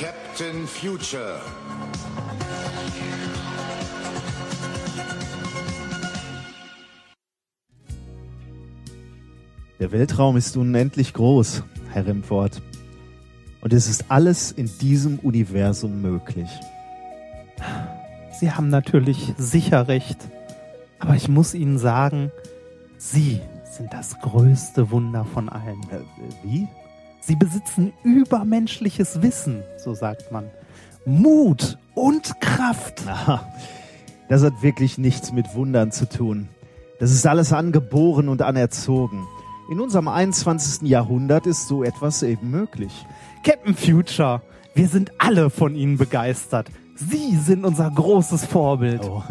Captain Future. Der Weltraum ist unendlich groß, Herr Remford. Und es ist alles in diesem Universum möglich. Sie haben natürlich sicher recht. Aber ich muss Ihnen sagen, Sie sind das größte Wunder von allen. Äh, wie? Sie besitzen übermenschliches Wissen, so sagt man. Mut und Kraft. Aha, das hat wirklich nichts mit Wundern zu tun. Das ist alles angeboren und anerzogen. In unserem 21. Jahrhundert ist so etwas eben möglich. Captain Future, wir sind alle von Ihnen begeistert. Sie sind unser großes Vorbild. Oh,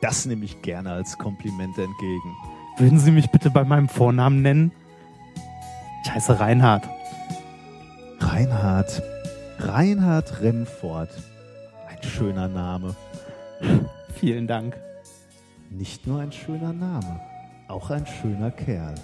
das nehme ich gerne als Kompliment entgegen. Würden Sie mich bitte bei meinem Vornamen nennen? Ich heiße Reinhard. Reinhard. Reinhard Remford. Ein schöner Name. Vielen Dank. Nicht nur ein schöner Name, auch ein schöner Kerl.